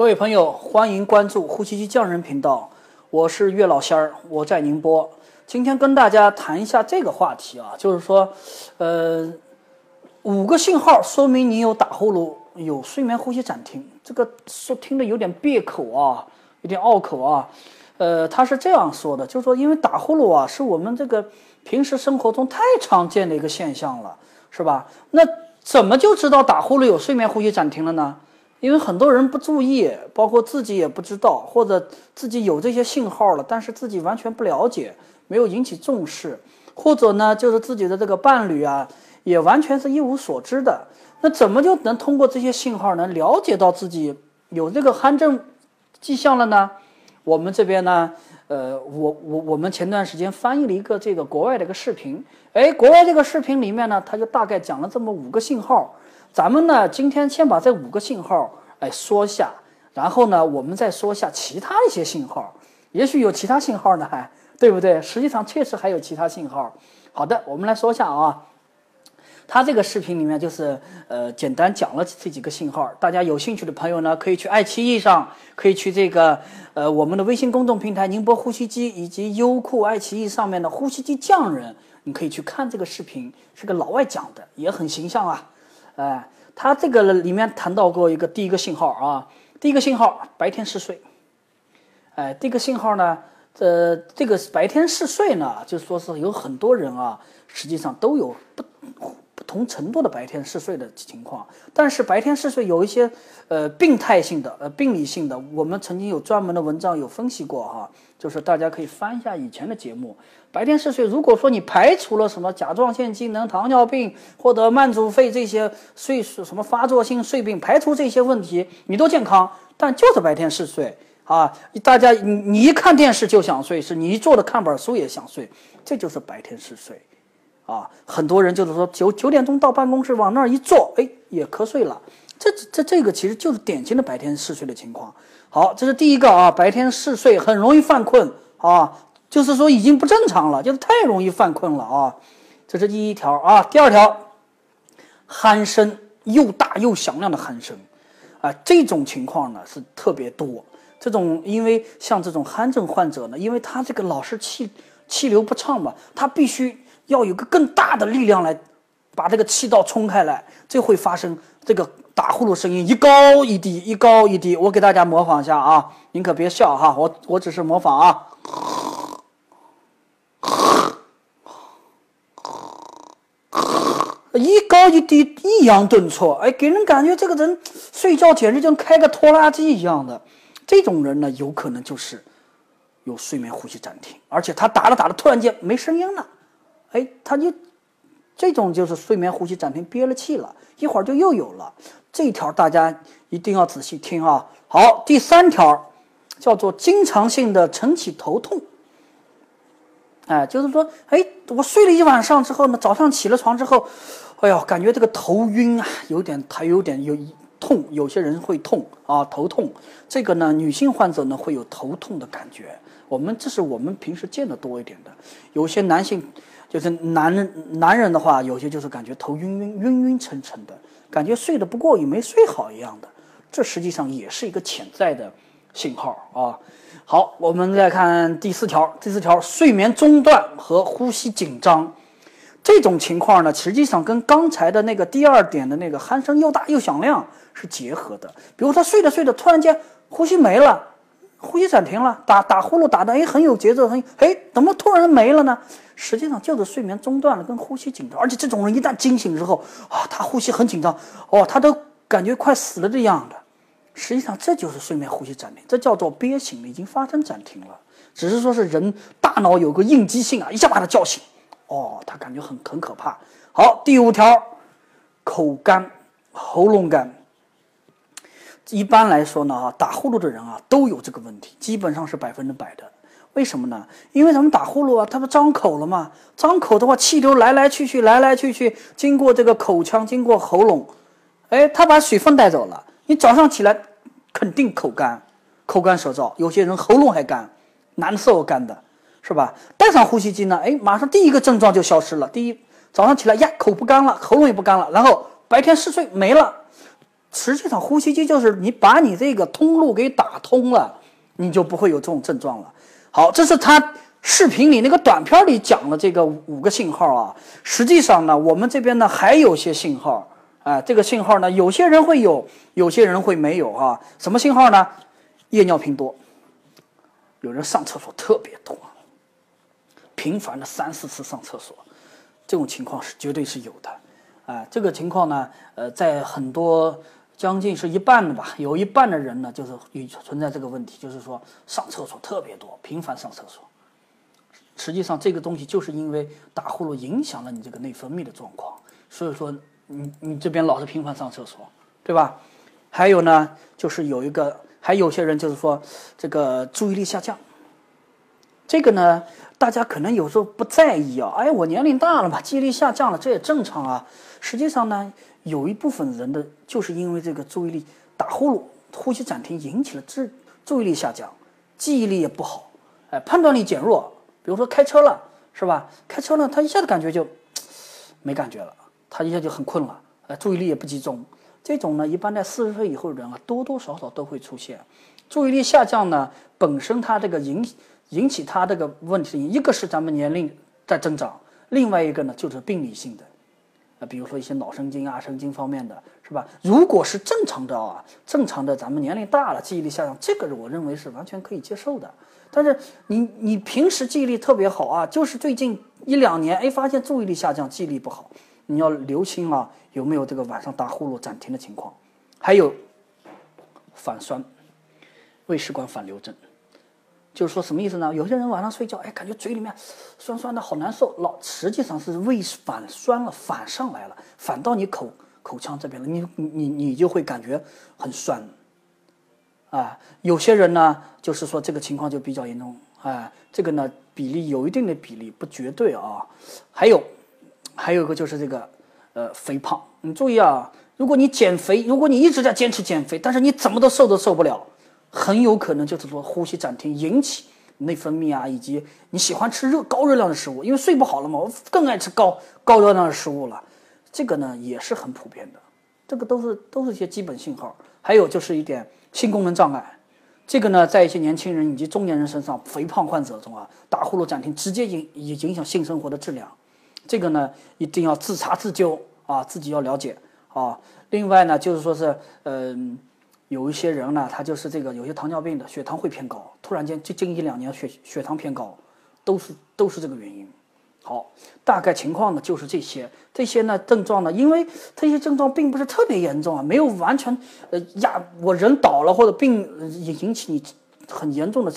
各位朋友，欢迎关注呼吸机匠人频道，我是岳老仙儿，我在宁波。今天跟大家谈一下这个话题啊，就是说，呃，五个信号说明你有打呼噜、有睡眠呼吸暂停。这个说听着有点别口啊，有点拗口啊。呃，他是这样说的，就是说，因为打呼噜啊，是我们这个平时生活中太常见的一个现象了，是吧？那怎么就知道打呼噜有睡眠呼吸暂停了呢？因为很多人不注意，包括自己也不知道，或者自己有这些信号了，但是自己完全不了解，没有引起重视，或者呢，就是自己的这个伴侣啊，也完全是一无所知的。那怎么就能通过这些信号能了解到自己有这个鼾症迹象了呢？我们这边呢，呃，我我我们前段时间翻译了一个这个国外的一个视频，哎，国外这个视频里面呢，他就大概讲了这么五个信号。咱们呢，今天先把这五个信号哎说下，然后呢，我们再说下其他一些信号，也许有其他信号呢，还对不对？实际上确实还有其他信号。好的，我们来说一下啊，他这个视频里面就是呃简单讲了这几个信号，大家有兴趣的朋友呢，可以去爱奇艺上，可以去这个呃我们的微信公众平台宁波呼吸机以及优酷、爱奇艺上面的呼吸机匠人，你可以去看这个视频，是个老外讲的，也很形象啊。哎，他这个里面谈到过一个第一个信号啊，第一个信号白天嗜睡。哎，这个信号呢，呃，这个白天嗜睡呢，就说是有很多人啊，实际上都有不不同程度的白天嗜睡的情况。但是白天嗜睡有一些呃病态性的、呃病理性的，我们曾经有专门的文章有分析过哈，就是大家可以翻一下以前的节目。白天嗜睡，如果说你排除了什么甲状腺机能、糖尿病或者慢阻肺这些睡什么发作性睡病，排除这些问题，你都健康，但就是白天嗜睡啊！大家你你一看电视就想睡，是你一坐着看本书也想睡，这就是白天嗜睡啊！很多人就是说九九点钟到办公室往那儿一坐，哎，也瞌睡了，这这这个其实就是典型的白天嗜睡的情况。好，这是第一个啊，白天嗜睡很容易犯困啊。就是说已经不正常了，就是太容易犯困了啊，这是第一条啊。第二条，鼾声又大又响亮的鼾声，啊，这种情况呢是特别多。这种因为像这种鼾症患者呢，因为他这个老是气气流不畅嘛，他必须要有个更大的力量来把这个气道冲开来，这会发生这个打呼噜声音一高一低，一高一低。我给大家模仿一下啊，您可别笑哈，我我只是模仿啊。一高一低，抑扬顿挫，哎，给人感觉这个人睡觉简直就开个拖拉机一样的。这种人呢，有可能就是有睡眠呼吸暂停，而且他打着打着突然间没声音了，哎，他就这种就是睡眠呼吸暂停，憋了气了，一会儿就又有了。这条大家一定要仔细听啊。好，第三条叫做经常性的晨起头痛。哎，就是说，哎，我睡了一晚上之后呢，早上起了床之后，哎呦，感觉这个头晕啊，有点，还有点有痛，有些人会痛啊，头痛。这个呢，女性患者呢会有头痛的感觉。我们这是我们平时见的多一点的。有些男性就是男人，男人的话，有些就是感觉头晕晕、晕晕沉沉的，感觉睡得不过瘾，没睡好一样的。这实际上也是一个潜在的信号啊。好，我们再看第四条。第四条，睡眠中断和呼吸紧张，这种情况呢，实际上跟刚才的那个第二点的那个鼾声又大又响亮是结合的。比如他睡着睡着，突然间呼吸没了，呼吸暂停了，打打呼噜打的哎很有节奏，很哎怎么突然没了呢？实际上就是睡眠中断了，跟呼吸紧张。而且这种人一旦惊醒之后啊，他呼吸很紧张，哦，他都感觉快死了这样的。实际上这就是睡眠呼吸暂停，这叫做憋醒了，已经发生暂停了。只是说是人大脑有个应激性啊，一下把他叫醒，哦，他感觉很很可怕。好，第五条，口干、喉咙干。一般来说呢，啊，打呼噜的人啊都有这个问题，基本上是百分之百的。为什么呢？因为咱们打呼噜啊，他不张口了吗？张口的话，气流来来去去，来来去去，经过这个口腔，经过喉咙，哎，他把水分带走了。你早上起来。肯定口干，口干舌燥，有些人喉咙还干，难受干的，是吧？戴上呼吸机呢，哎，马上第一个症状就消失了。第一，早上起来呀，口不干了，喉咙也不干了，然后白天嗜睡没了，实际上呼吸机就是你把你这个通路给打通了，你就不会有这种症状了。好，这是他视频里那个短片里讲的这个五个信号啊。实际上呢，我们这边呢还有些信号，啊，这个信号呢，有些人会有，有些人会没有啊。什么信号呢？夜尿频多，有人上厕所特别多，频繁的三四次上厕所，这种情况是绝对是有的。啊，这个情况呢，呃，在很多将近是一半的吧，有一半的人呢，就是存在这个问题，就是说上厕所特别多，频繁上厕所。实际上，这个东西就是因为打呼噜影响了你这个内分泌的状况，所以说你你这边老是频繁上厕所，对吧？还有呢，就是有一个，还有些人就是说这个注意力下降，这个呢。大家可能有时候不在意啊，哎，我年龄大了嘛，记忆力下降了，这也正常啊。实际上呢，有一部分人的就是因为这个注意力打呼噜、呼吸暂停引起了注注意力下降，记忆力也不好，哎，判断力减弱。比如说开车了，是吧？开车呢，他一下子感觉就 没感觉了，他一下就很困了，哎，注意力也不集中。这种呢，一般在四十岁以后的人啊，多多少少都会出现。注意力下降呢，本身它这个影。引起他这个问题，一个是咱们年龄在增长，另外一个呢就是病理性的，啊，比如说一些脑神经啊、神经方面的，是吧？如果是正常的啊，正常的，咱们年龄大了，记忆力下降，这个我认为是完全可以接受的。但是你你平时记忆力特别好啊，就是最近一两年，哎，发现注意力下降，记忆力不好，你要留心啊，有没有这个晚上打呼噜暂停的情况？还有反酸、胃食管反流症。就是说什么意思呢？有些人晚上睡觉，哎，感觉嘴里面酸酸的，好难受。老实际上是胃反酸了，反上来了，反到你口口腔这边了，你你你就会感觉很酸。啊，有些人呢，就是说这个情况就比较严重。啊，这个呢比例有一定的比例，不绝对啊。还有，还有一个就是这个呃肥胖。你注意啊，如果你减肥，如果你一直在坚持减肥，但是你怎么都瘦都瘦不了。很有可能就是说呼吸暂停引起内分泌啊，以及你喜欢吃热高热量的食物，因为睡不好了嘛，我更爱吃高高热量的食物了。这个呢也是很普遍的，这个都是都是一些基本信号。还有就是一点性功能障碍，这个呢在一些年轻人以及中年人身上，肥胖患者中啊，打呼噜暂停直接影也影响性生活的质量。这个呢一定要自查自纠啊，自己要了解啊。另外呢就是说是嗯。有一些人呢，他就是这个有些糖尿病的，血糖会偏高，突然间就近一两年血血糖偏高，都是都是这个原因。好，大概情况呢就是这些，这些呢症状呢，因为这些症状并不是特别严重啊，没有完全呃压我人倒了或者病引引起你很严重的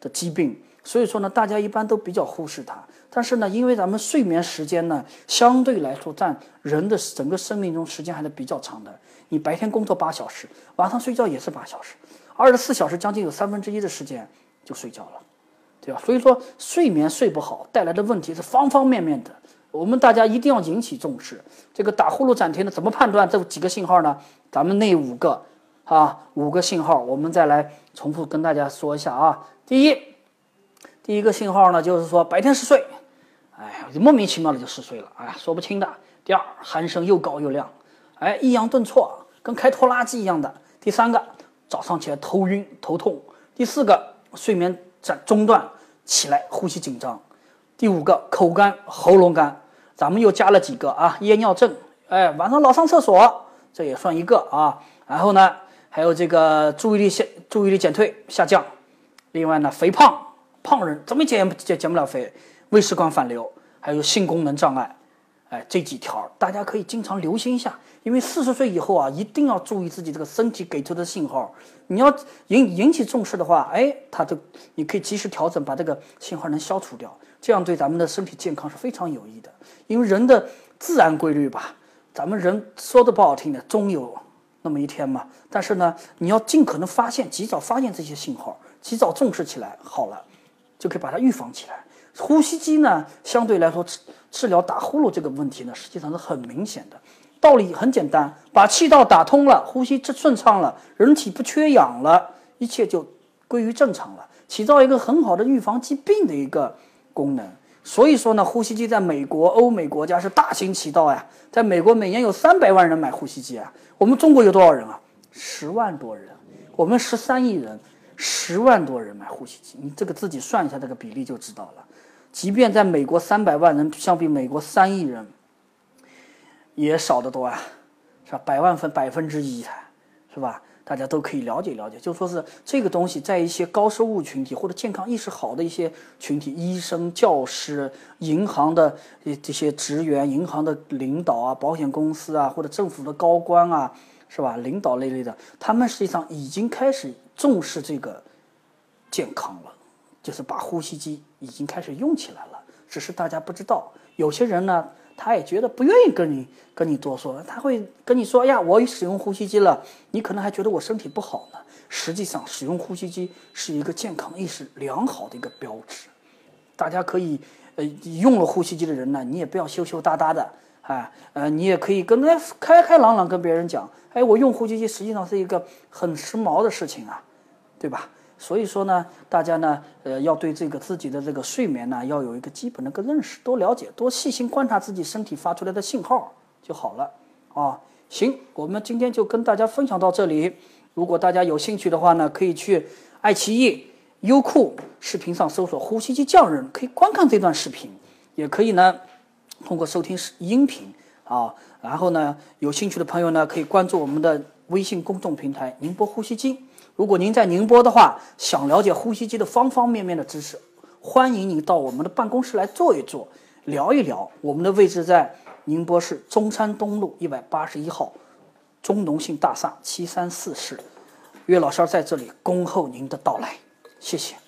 的疾病，所以说呢，大家一般都比较忽视它。但是呢，因为咱们睡眠时间呢相对来说占人的整个生命中时间还是比较长的。你白天工作八小时，晚上睡觉也是八小时，二十四小时将近有三分之一的时间就睡觉了，对吧？所以说睡眠睡不好带来的问题是方方面面的，我们大家一定要引起重视。这个打呼噜暂停的怎么判断这几个信号呢？咱们那五个啊，五个信号，我们再来重复跟大家说一下啊。第一，第一个信号呢，就是说白天嗜睡，哎，莫名其妙的就嗜睡了，哎，说不清的。第二，鼾声又高又亮。哎，抑扬顿挫，跟开拖拉机一样的。第三个，早上起来头晕头痛。第四个，睡眠在中断，起来呼吸紧张。第五个，口干喉咙干。咱们又加了几个啊？夜尿症，哎，晚上老上厕所，这也算一个啊。然后呢，还有这个注意力下注意力减退下降。另外呢，肥胖，胖人怎么减减减不了肥？胃食管反流，还有性功能障碍。哎，这几条大家可以经常留心一下，因为四十岁以后啊，一定要注意自己这个身体给出的信号。你要引引起重视的话，哎，它就你可以及时调整，把这个信号能消除掉，这样对咱们的身体健康是非常有益的。因为人的自然规律吧，咱们人说的不好听的，终有那么一天嘛。但是呢，你要尽可能发现，及早发现这些信号，及早重视起来，好了，就可以把它预防起来。呼吸机呢，相对来说治疗打呼噜这个问题呢，实际上是很明显的。道理很简单，把气道打通了，呼吸顺畅了，人体不缺氧了，一切就归于正常了，起到一个很好的预防疾病的一个功能。所以说呢，呼吸机在美国、欧美国家是大行其道呀。在美国，每年有三百万人买呼吸机啊。我们中国有多少人啊？十万多人。我们十三亿人，十万多人买呼吸机，你这个自己算一下这个比例就知道了。即便在美国三百万人，相比美国三亿人，也少得多啊，是吧？百万分百分之一才，是吧？大家都可以了解了解，就说是这个东西在一些高收入群体或者健康意识好的一些群体，医生、教师、银行的这些职员、银行的领导啊、保险公司啊或者政府的高官啊，是吧？领导类类的，他们实际上已经开始重视这个健康了，就是把呼吸机已经开始用起来了，只是大家不知道。有些人呢。他也觉得不愿意跟你跟你多说，他会跟你说：“哎呀，我使用呼吸机了。”你可能还觉得我身体不好呢。实际上，使用呼吸机是一个健康意识良好的一个标志。大家可以，呃，用了呼吸机的人呢，你也不要羞羞答答的，啊，呃，你也可以跟那开开朗朗跟别人讲：“哎，我用呼吸机实际上是一个很时髦的事情啊，对吧？”所以说呢，大家呢，呃，要对这个自己的这个睡眠呢，要有一个基本的个认识，多了解，多细心观察自己身体发出来的信号就好了啊。行，我们今天就跟大家分享到这里。如果大家有兴趣的话呢，可以去爱奇艺、优酷视频上搜索“呼吸机匠人”，可以观看这段视频，也可以呢通过收听音频啊。然后呢，有兴趣的朋友呢，可以关注我们的微信公众平台“宁波呼吸机”。如果您在宁波的话，想了解呼吸机的方方面面的知识，欢迎您到我们的办公室来坐一坐，聊一聊。我们的位置在宁波市中山东路一百八十一号中农信大厦七三四室，岳老师在这里恭候您的到来，谢谢。